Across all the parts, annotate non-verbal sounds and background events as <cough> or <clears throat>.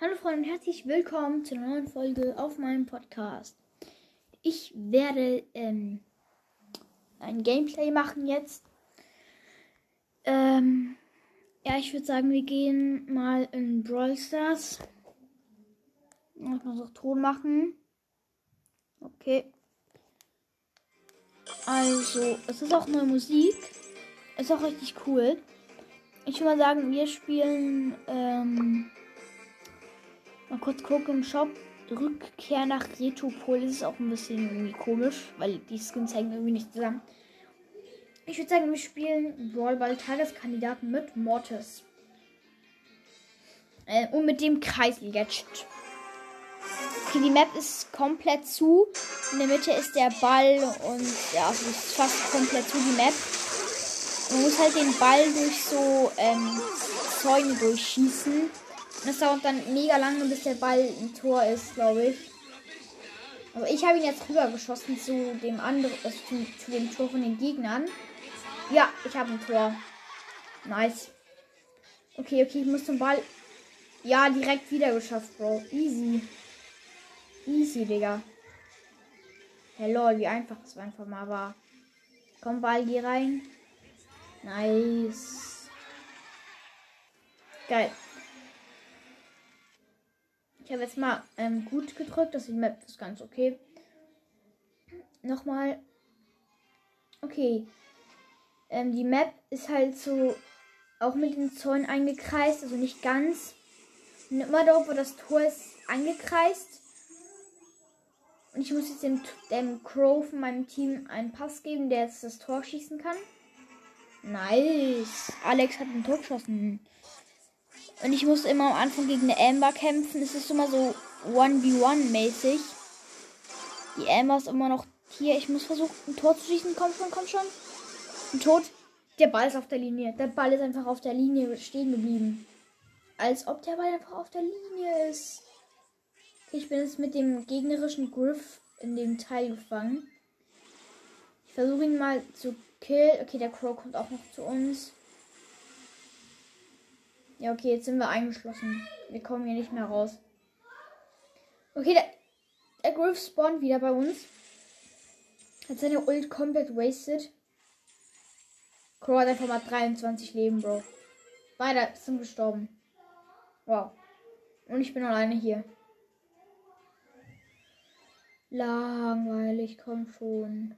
Hallo Freunde und herzlich willkommen zu einer neuen Folge auf meinem Podcast. Ich werde ähm, ein Gameplay machen jetzt. Ähm, ja, ich würde sagen, wir gehen mal in Brawl Stars. Ich muss noch Ton machen. Okay. Also, es ist auch neue Musik. Ist auch richtig cool. Ich würde mal sagen, wir spielen ähm, Mal kurz gucken im Shop. Rückkehr nach Retropol ist auch ein bisschen irgendwie komisch, weil die Skins hängen irgendwie nicht zusammen. Ich würde sagen, wir spielen Brawlball Tageskandidaten mit Mortis. Äh, und mit dem Kreisel-Gadget. Okay, die Map ist komplett zu. In der Mitte ist der Ball und ja, also ist fast komplett zu die Map. Man muss halt den Ball durch so ähm, Zäune durchschießen. Das dauert dann mega lange, bis der Ball im Tor ist, glaube ich. Aber ich habe ihn jetzt rübergeschossen zu dem anderen, äh, zu, zu dem Tor von den Gegnern. Ja, ich habe ein Tor. Nice. Okay, okay, ich muss zum Ball. Ja, direkt wieder geschafft, Bro. Easy. Easy, Digga. Hey, lol, wie einfach das einfach mal war. Komm, geh rein. Nice. Geil. Ich habe jetzt mal ähm, gut gedrückt. Das Map ist ganz okay. Nochmal. Okay. Ähm, die Map ist halt so auch mit den Zäunen eingekreist. Also nicht ganz. Immer dort, wo das Tor ist, eingekreist. Ich muss jetzt dem, dem Crow von meinem Team einen Pass geben, der jetzt das Tor schießen kann. Nice. Alex hat ein Tor geschossen. Und ich muss immer am Anfang gegen eine Amber kämpfen. Es ist immer so 1v1-mäßig. Die Amber ist immer noch hier. Ich muss versuchen, ein Tor zu schießen. Komm schon, komm schon. Ein Tod. Der Ball ist auf der Linie. Der Ball ist einfach auf der Linie stehen geblieben. Als ob der Ball einfach auf der Linie ist. Ich bin jetzt mit dem gegnerischen Griff in dem Teil gefangen. Ich versuche ihn mal zu killen. Okay, der Crow kommt auch noch zu uns. Ja, okay, jetzt sind wir eingeschlossen. Wir kommen hier nicht mehr raus. Okay, der, der Griff spawnt wieder bei uns. Hat seine Ult komplett wasted. Crow hat einfach mal 23 Leben, Bro. Beide sind gestorben. Wow. Und ich bin alleine hier. Langweilig, komm schon.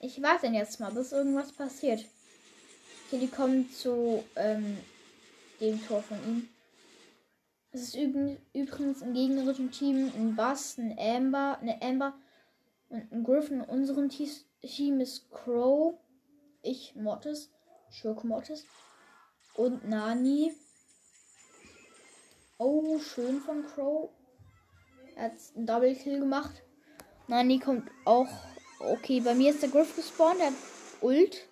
Ich warte jetzt mal, bis irgendwas passiert. Okay, die kommen zu ähm, dem Tor von ihm. Es ist übrigens im gegnerischen Team ein Bass, ein Amber, eine Amber und ein Griffin. In unserem Team ist Crow, ich Mortis, Schurke Mortis und Nani. Oh, schön von Crow. Er hat einen Double Kill gemacht. Nani kommt auch. Okay, bei mir ist der Griff gespawnt. Der hat Ult.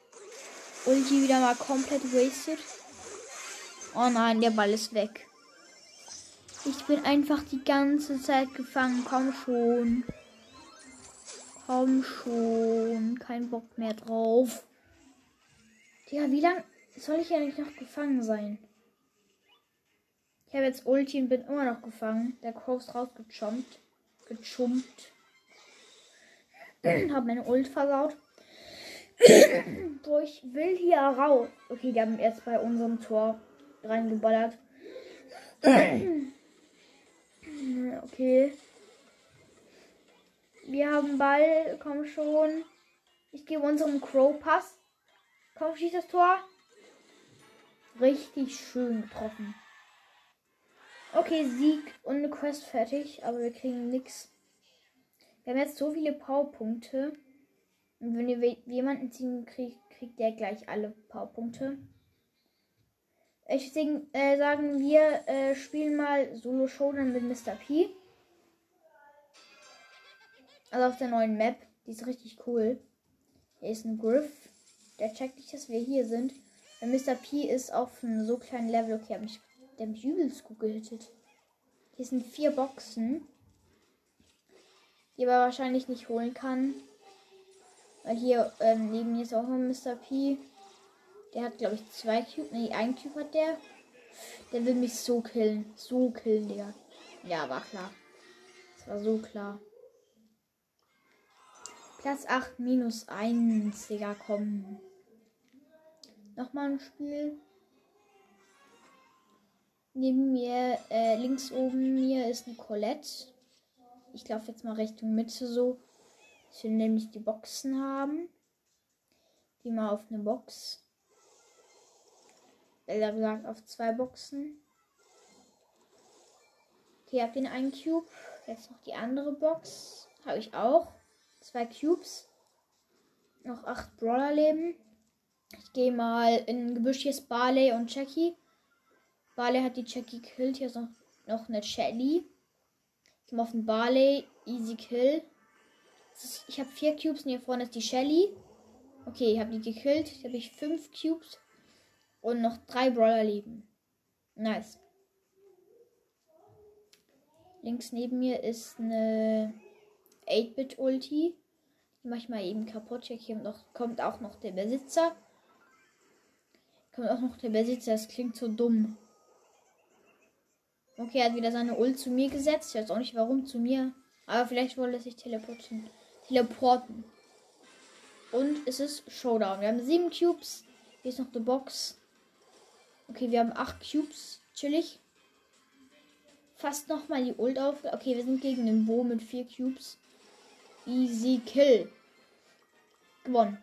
Ulti wieder mal komplett wasted. Oh nein, der Ball ist weg. Ich bin einfach die ganze Zeit gefangen. Komm schon. Komm schon. Kein Bock mehr drauf. Ja, wie lange soll ich eigentlich noch gefangen sein? Ich habe jetzt Ulti und bin immer noch gefangen. Der Crow ist rausgechompt. Gechumpt. <clears throat> hab meine Ult versaut. <clears throat> so, ich will hier raus. Okay, die haben jetzt bei unserem Tor reingeballert. <clears throat> okay. Wir haben Ball. Komm schon. Ich gebe unserem Crow Pass. Komm, schieß das Tor. Richtig schön getroffen. Okay, Sieg und eine Quest fertig, aber wir kriegen nichts. Wir haben jetzt so viele Powerpunkte. Und wenn ihr jemanden ziehen kriegt, kriegt der gleich alle Powerpunkte. Ich sing, äh, sagen wir äh, spielen mal Solo Showdown mit Mr. P. Also auf der neuen Map. Die ist richtig cool. Hier ist ein Griff. Der checkt nicht, dass wir hier sind. Weil Mr. P ist auf einem so kleinen Level. Okay, hab mich, der hat mich übelst gut gehittet. Hier sind vier Boxen. Die aber wahrscheinlich nicht holen kann. Weil hier ähm, neben mir ist auch noch Mr. P. Der hat, glaube ich, zwei Cube. Nee, ein Cube hat der. Der will mich so killen. So killen, Digga. Ja, war klar. Das war so klar. Platz 8 minus 1, Digga, komm. Nochmal ein Spiel. Neben mir, äh, links oben mir ist eine Colette. Ich laufe jetzt mal Richtung Mitte so. Ich will nämlich die Boxen haben. Die mal auf eine Box. Besser gesagt auf zwei Boxen. Okay, hab den einen Cube. Jetzt noch die andere Box. Habe ich auch. Zwei Cubes. Noch acht Brawler leben. Ich gehe mal in Gebüsch. Hier ist Barley und Jackie. Barley hat die Jackie gekillt. Hier ist noch, noch eine Shelly. Ich komme auf den Barley. Easy Kill. Ist, ich habe vier Cubes und hier vorne ist die Shelly. Okay, ich habe die gekillt. Jetzt habe ich fünf Cubes. Und noch drei Brawler leben. Nice. Links neben mir ist eine 8-Bit-Ulti. Die mache ich mal eben kaputt. Hier noch, kommt auch noch der Besitzer. Kommt auch noch der Besitzer. Das klingt so dumm. Okay, er hat wieder seine Ult zu mir gesetzt. Ich weiß auch nicht warum zu mir. Aber vielleicht wollte er sich teleportieren. Teleporten. Und es ist Showdown. Wir haben sieben Cubes. Hier ist noch eine Box. Okay, wir haben acht Cubes. Chillig. Fast nochmal die Ult auf. Okay, wir sind gegen den Bo mit vier Cubes. Easy Kill. Gewonnen.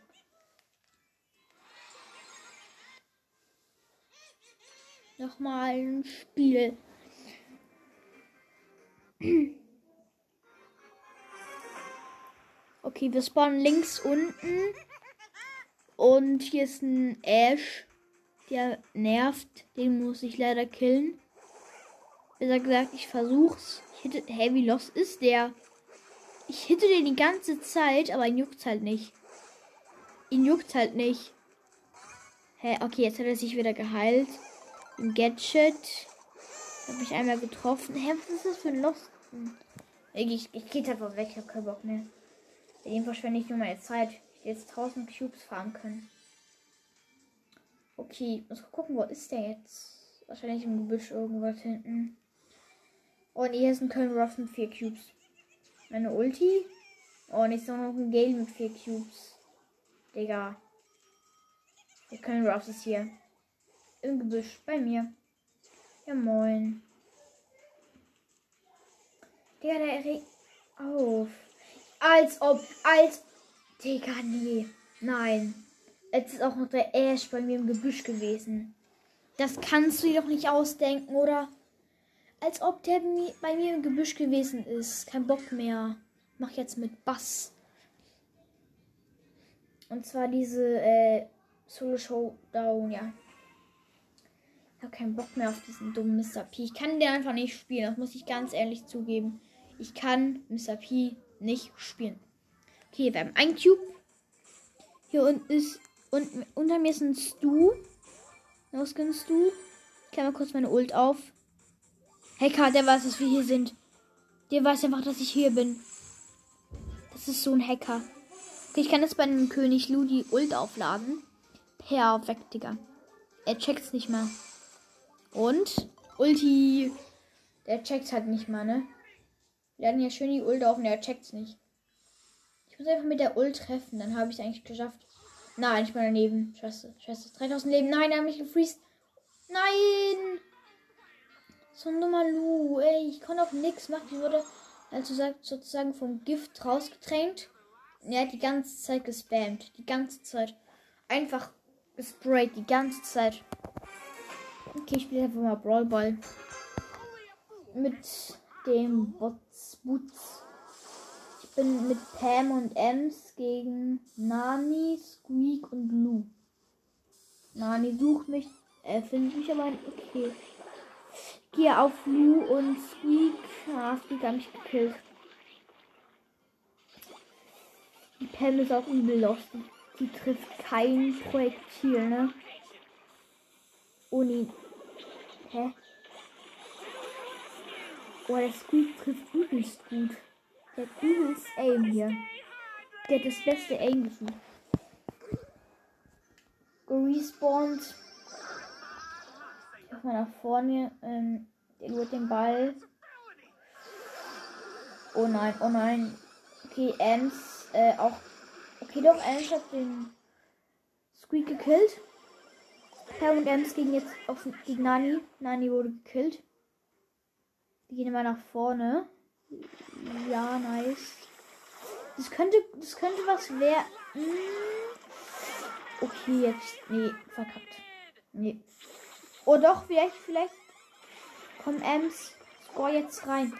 Nochmal ein Spiel. <clears throat> Okay, wir spawnen links unten. Und hier ist ein Ash. Der nervt. Den muss ich leider killen. Besser gesagt, ich versuch's. Ich hitte, hey, wie los ist der? Ich hitte den die ganze Zeit, aber ihn juckt halt nicht. Ihn juckt halt nicht. Hä, okay, jetzt hat er sich wieder geheilt. Im Gadget. Hab ich einmal getroffen. Hä, was ist das für ein Lost? Ich, ich, ich gehe einfach weg, ich hab keinen Bock mehr. Dem verschwende ich nur meine Zeit. Ich jetzt 1000 Cubes farmen können. Okay, muss gucken, wo ist der jetzt? Wahrscheinlich im Gebüsch irgendwas hinten. Oh, und hier sind Köln Ruff mit 4 Cubes. Meine Ulti. Oh, und jetzt noch ein Gale mit 4 Cubes. Digga. Der Köln Ruff ist hier. Im Gebüsch bei mir. Ja, moin. Digga, der regt auf. Als ob, als. Digga, nee. Nein. Jetzt ist auch noch der Ash bei mir im Gebüsch gewesen. Das kannst du dir doch nicht ausdenken, oder? Als ob der bei mir im Gebüsch gewesen ist. Kein Bock mehr. Mach jetzt mit Bass. Und zwar diese äh, Solo Showdown, ja. Ich habe keinen Bock mehr auf diesen dummen Mr. P. Ich kann den einfach nicht spielen, das muss ich ganz ehrlich zugeben. Ich kann Mr. P nicht spielen. Okay, wir haben ein Cube. Hier unten ist. Und unter mir ist ein Stu. Was kannst du? Ich klammer kurz meine Ult auf. Hacker, der weiß, dass wir hier sind. Der weiß einfach, dass ich hier bin. Das ist so ein Hacker. Okay, ich kann jetzt bei einem König Lu die Ult aufladen. Perfekt, Digga. Er checkt's nicht mehr. Und Ulti. Der checkt's halt nicht mal, ne? Wir hatten ja schön die Ult auf und er checkt's nicht. Ich muss einfach mit der Ult treffen, dann habe ich es eigentlich geschafft. Nein, ich bin daneben. Scheiße, scheiße. 3000 Leben. Nein, er hat mich gefriest. Nein! So ein dummer Lu. Ey, ich konnte auch nichts machen. Ich wurde also sozusagen vom Gift rausgetränkt. Er hat die ganze Zeit gespammt. Die ganze Zeit. Einfach gesprayt. Die ganze Zeit. Okay, ich spiele einfach mal Brawl Ball. Mit dem Bots. Boots. Ich bin mit Pam und Ems gegen Nani, Squeak und Lou. Nani sucht mich, er äh, findet mich aber okay. Ich gehe auf Lou und Squeak. Ah, Squeak hat mich gekillt. Die Pam ist auch übel lost. Die trifft kein Projektil, ne? Oh nee. Hä? Oh, der Squeak trifft übelst gut. Der hat übelst Aim hier. Der hat das beste Aim gesucht. Gerespawnt. Mal nach vorne. Ähm, der lurt den Ball. Oh nein, oh nein. Okay, Ems, äh, auch. Okay, doch, Ems hat den Squeak gekillt. Herr und Ems gegen jetzt auf gegen Nani. Nani wurde gekillt. Wir gehen immer nach vorne. Ja, nice. Das könnte, das könnte was werden. Okay, jetzt. Nee, verkackt. Nee. Oh doch, vielleicht, vielleicht. Komm, Ems. Score jetzt rein.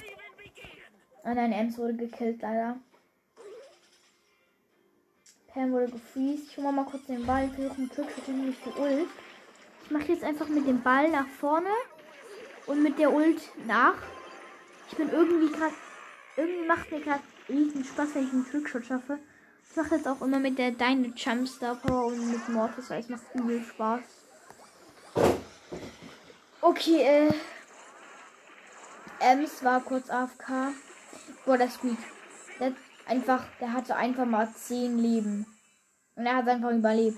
Ah nein, Ems wurde gekillt, leider. Pam wurde gefreezed. Ich hole mal kurz den Ball. Ich versuche einen Trickshot nämlich für Ult. Ich mache jetzt einfach mit dem Ball nach vorne und mit der Ult nach. Ich bin irgendwie gerade. Irgendwie macht mir gerade riesen Spaß, wenn ich einen Trickshot schaffe. Ich mache jetzt auch immer mit der Deine Jump Star Power und mit Mortis, weil es macht übel Spaß. Okay, äh. Ems war kurz AFK. Boah, der Squeak. Der hat einfach, der hatte einfach mal 10 Leben. Und er hat einfach überlebt.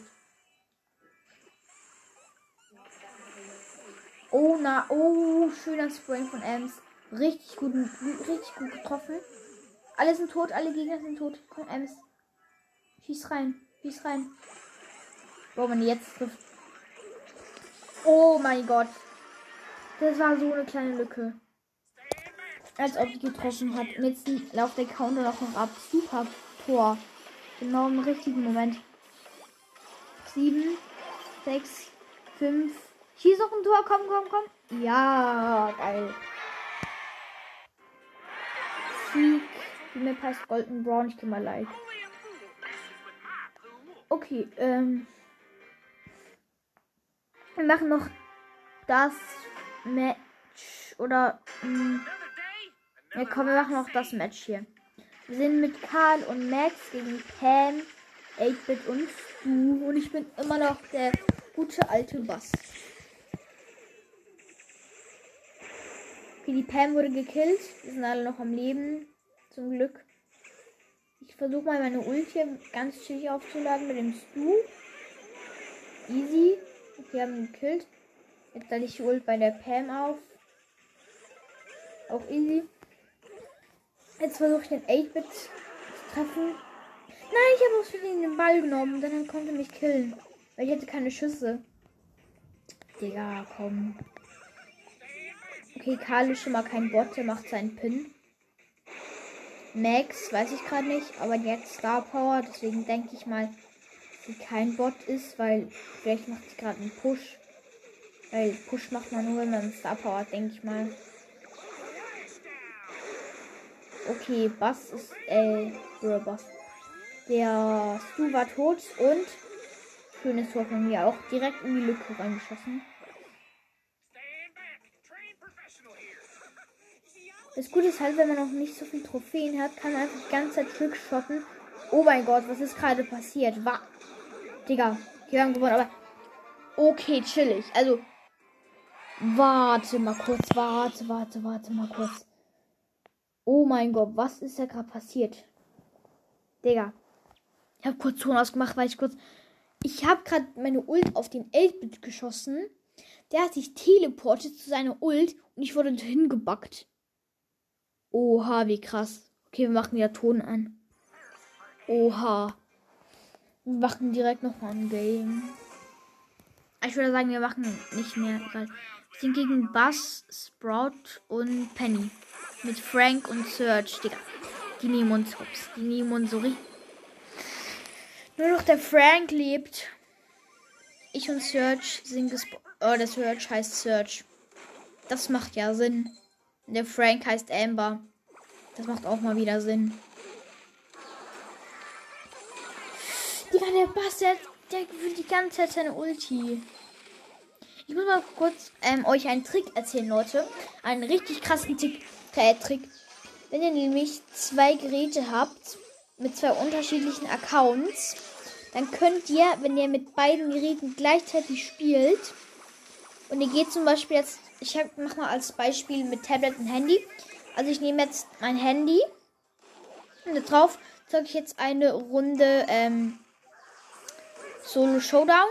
Oh, na, oh, schöner Spring von Ems. Richtig gut, richtig gut getroffen. Alle sind tot, alle Gegner sind tot. Komm, Ems. Schieß rein, schieß rein. Boah, wenn jetzt trifft. Oh mein Gott. Das war so eine kleine Lücke. Als ob die getroffen hat. Und jetzt läuft der Counter noch ab. Super Tor. Genau im richtigen Moment. 7, 6, 5. Schieß noch ein Tor. Komm, komm, komm. Ja, geil. Sieg. Die Map heißt Golden Brown. Ich geh mal like. Okay, ähm. Wir machen noch das Match. Oder. Mh, ja, komm, wir machen noch das Match hier. Wir sind mit Karl und Max gegen Pam, 8-Bit und Stu. Und ich bin immer noch der gute alte Bass. Okay, die Pam wurde gekillt. Wir sind alle noch am Leben. Zum Glück. Ich versuche mal meine Ult hier ganz chillig aufzuladen mit dem Stu. Easy. Okay, haben ihn gekillt. Jetzt lade ich die Ult bei der Pam auf. Auch easy. Jetzt versuche ich den 8-Bit zu treffen. Nein, ich habe aus Versehen den Ball genommen. Dann konnte er mich killen. Weil ich hatte keine Schüsse. Digga, komm. Okay, Karl ist schon mal kein Bot. Der macht seinen Pin. Max weiß ich gerade nicht. Aber hat Star Power. Deswegen denke ich mal, sie kein Bot ist. Weil vielleicht macht sie gerade einen Push. Weil Push macht man nur, wenn man Star Power denke ich mal. Okay, Bass ist, äh, Bro, Bass. Der Stu war tot und schönes Tor von mir auch direkt in die Lücke reingeschossen. Das Gute ist halt, wenn man noch nicht so viel Trophäen hat, kann man einfach die ganze Zeit Trickshotten. Oh mein Gott, was ist gerade passiert? War. Digga, wir haben gewonnen, aber. Okay, chillig. Also. Warte mal kurz, warte, warte, warte mal kurz. Oh mein Gott, was ist da gerade passiert? Digga. Ich habe kurz Ton ausgemacht, weil ich kurz. Ich habe gerade meine Ult auf den 8-Bit geschossen. Der hat sich teleportet zu seiner Ult und ich wurde hingebackt. Oha, wie krass. Okay, wir machen ja Ton an. Oha. Wir machen direkt nochmal ein Game. Ich würde sagen, wir machen nicht mehr. Egal. Wir sind gegen Buzz, Sprout und Penny. Mit Frank und Serge, Digga. Die nehmen uns hops. Die nehmen uns so richtig. Nur noch der Frank lebt. Ich und Serge sind gespawnt. Oh, der Serge heißt Serge. Das macht ja Sinn. Der Frank heißt Amber. Das macht auch mal wieder Sinn. Digga, der der, der will die ganze Zeit seine Ulti. Ich muss mal kurz ähm, euch einen Trick erzählen, Leute. Einen richtig krassen Tick, äh, Trick. Wenn ihr nämlich zwei Geräte habt mit zwei unterschiedlichen Accounts, dann könnt ihr, wenn ihr mit beiden Geräten gleichzeitig spielt, und ihr geht zum Beispiel jetzt, ich hab, mach mal als Beispiel mit Tablet und Handy, Also ich nehme jetzt mein Handy. Und da drauf zocke ich jetzt eine Runde ähm, Solo Showdown.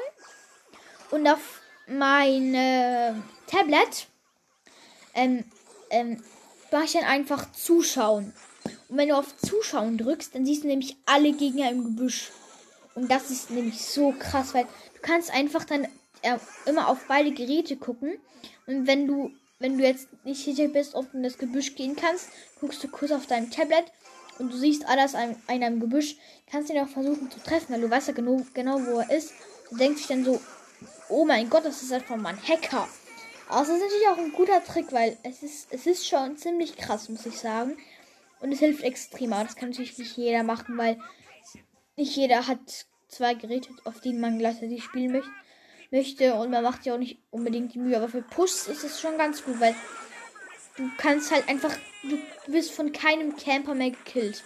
Und auf mein äh, Tablet ähm, ähm, mache ich dann einfach Zuschauen. Und wenn du auf Zuschauen drückst, dann siehst du nämlich alle Gegner im Gebüsch. Und das ist nämlich so krass, weil du kannst einfach dann immer auf beide Geräte gucken. Und wenn du, wenn du jetzt nicht sicher bist, ob du in das Gebüsch gehen kannst, guckst du kurz auf deinem Tablet und du siehst alles an einem Gebüsch, kannst ihn auch versuchen zu treffen, weil du weißt ja genau, genau wo er ist. Du denkst dich dann so, oh mein Gott, das ist einfach mal ein Hacker. Aber es ist natürlich auch ein guter Trick, weil es ist, es ist schon ziemlich krass, muss ich sagen. Und es hilft extrem. Aber das kann natürlich nicht jeder machen, weil nicht jeder hat zwei Geräte, auf denen man gleichzeitig spielen möchte. Möchte. Und man macht ja auch nicht unbedingt die Mühe. Aber für Push ist es schon ganz gut, weil du kannst halt einfach, du wirst von keinem Camper mehr gekillt.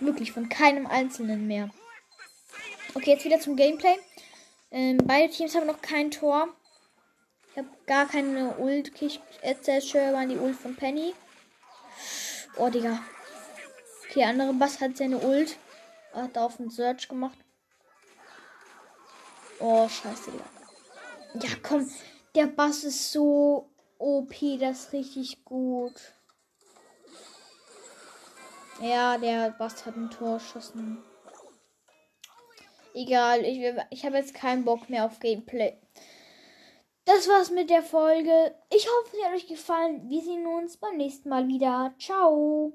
Wirklich, von keinem einzelnen mehr. Okay, jetzt wieder zum Gameplay. Ähm, beide Teams haben noch kein Tor. Ich habe gar keine Ult. Okay, ich erzähle Sherman die Ult von Penny. Oh, Digga. Okay, der andere Bass hat seine Ult. Hat auf den Search gemacht. Oh, scheiße, Digga. Ja, komm. Der Bass ist so OP, das ist richtig gut. Ja, der Bass hat ein Tor geschossen. Egal, ich, ich habe jetzt keinen Bock mehr auf Gameplay. Das war's mit der Folge. Ich hoffe, sie hat euch gefallen. Wir sehen uns beim nächsten Mal wieder. Ciao.